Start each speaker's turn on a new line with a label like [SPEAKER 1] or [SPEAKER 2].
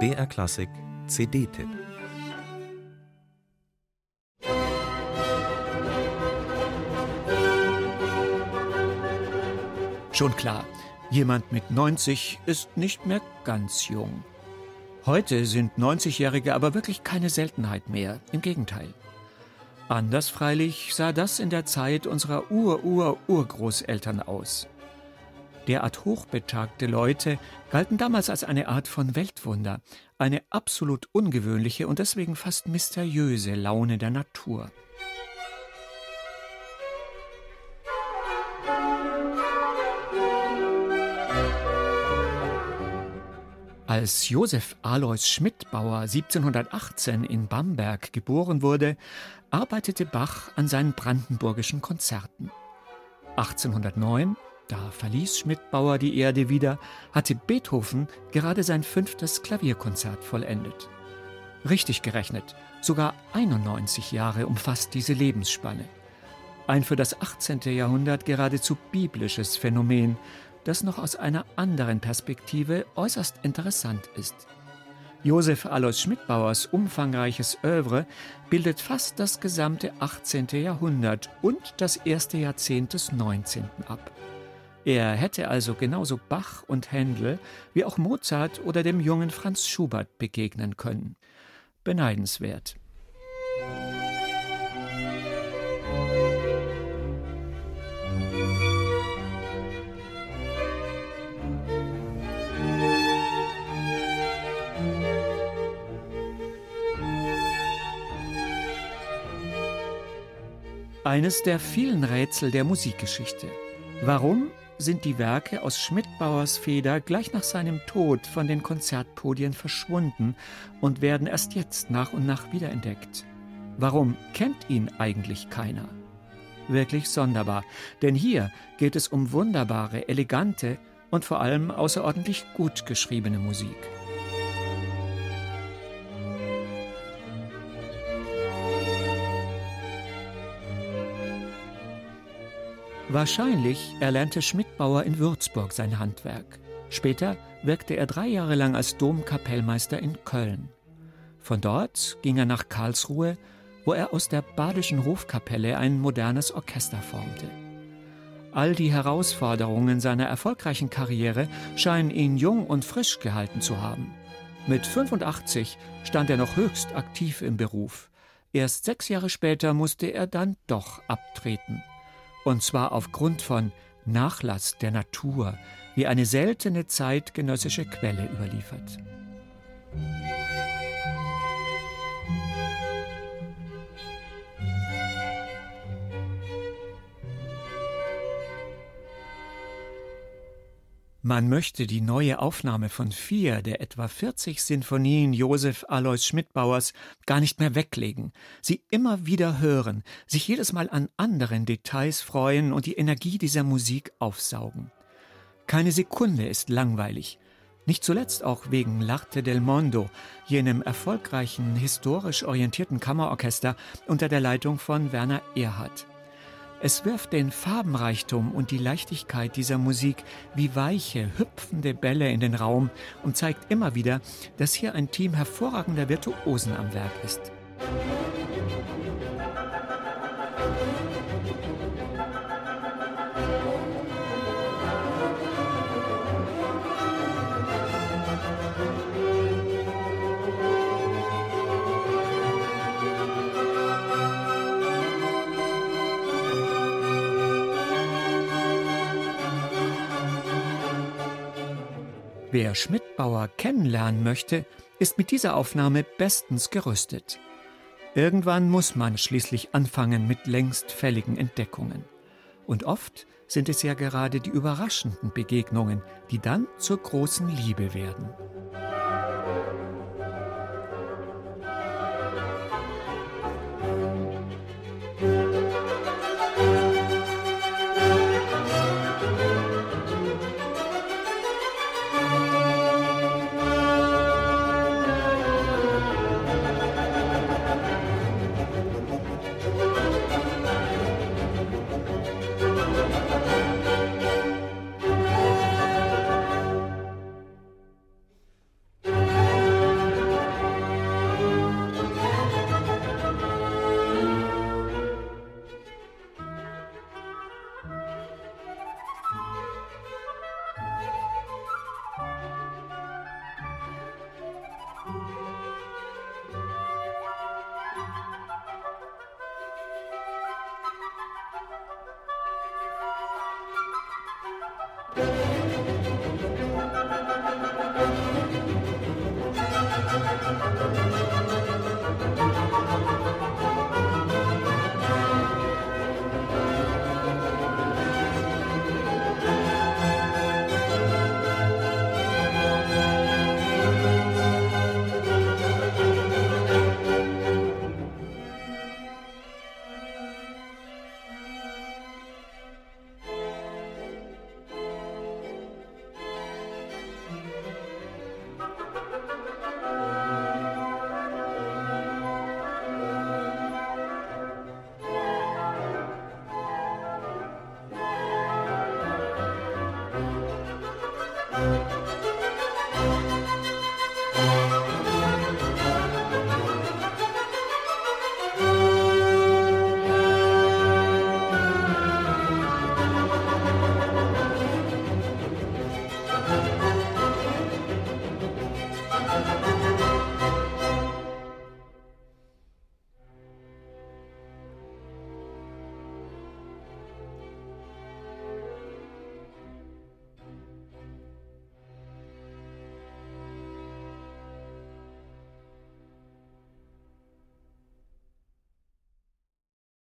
[SPEAKER 1] BR Klassik CD-Tipp
[SPEAKER 2] Schon klar, jemand mit 90 ist nicht mehr ganz jung. Heute sind 90-Jährige aber wirklich keine Seltenheit mehr, im Gegenteil. Anders freilich sah das in der Zeit unserer Ur-Ur-Urgroßeltern aus. Derart hochbetagte Leute galten damals als eine Art von Weltwunder, eine absolut ungewöhnliche und deswegen fast mysteriöse Laune der Natur. Als Josef Alois Schmidtbauer 1718 in Bamberg geboren wurde, arbeitete Bach an seinen brandenburgischen Konzerten. 1809, da verließ Schmidtbauer die Erde wieder, hatte Beethoven gerade sein fünftes Klavierkonzert vollendet. Richtig gerechnet, sogar 91 Jahre umfasst diese Lebensspanne. Ein für das 18. Jahrhundert geradezu biblisches Phänomen, das noch aus einer anderen Perspektive äußerst interessant ist. Josef Alois Schmidtbauers umfangreiches Övre bildet fast das gesamte 18. Jahrhundert und das erste Jahrzehnt des 19. ab. Er hätte also genauso Bach und Händel wie auch Mozart oder dem jungen Franz Schubert begegnen können. Beneidenswert. Eines der vielen Rätsel der Musikgeschichte. Warum sind die Werke aus Schmidtbauers Feder gleich nach seinem Tod von den Konzertpodien verschwunden und werden erst jetzt nach und nach wiederentdeckt? Warum kennt ihn eigentlich keiner? Wirklich sonderbar, denn hier geht es um wunderbare, elegante und vor allem außerordentlich gut geschriebene Musik. Wahrscheinlich erlernte Schmidtbauer in Würzburg sein Handwerk. Später wirkte er drei Jahre lang als Domkapellmeister in Köln. Von dort ging er nach Karlsruhe, wo er aus der badischen Hofkapelle ein modernes Orchester formte. All die Herausforderungen seiner erfolgreichen Karriere scheinen ihn jung und frisch gehalten zu haben. Mit 85 stand er noch höchst aktiv im Beruf. Erst sechs Jahre später musste er dann doch abtreten und zwar aufgrund von Nachlass der Natur, wie eine seltene zeitgenössische Quelle überliefert. Man möchte die neue Aufnahme von vier der etwa 40 Sinfonien Josef Alois Schmidtbauers gar nicht mehr weglegen, sie immer wieder hören, sich jedes Mal an anderen Details freuen und die Energie dieser Musik aufsaugen. Keine Sekunde ist langweilig, nicht zuletzt auch wegen L'Arte del Mondo, jenem erfolgreichen, historisch orientierten Kammerorchester unter der Leitung von Werner Erhardt. Es wirft den Farbenreichtum und die Leichtigkeit dieser Musik wie weiche, hüpfende Bälle in den Raum und zeigt immer wieder, dass hier ein Team hervorragender Virtuosen am Werk ist. Wer Schmidtbauer kennenlernen möchte, ist mit dieser Aufnahme bestens gerüstet. Irgendwann muss man schließlich anfangen mit längst fälligen Entdeckungen. Und oft sind es ja gerade die überraschenden Begegnungen, die dann zur großen Liebe werden.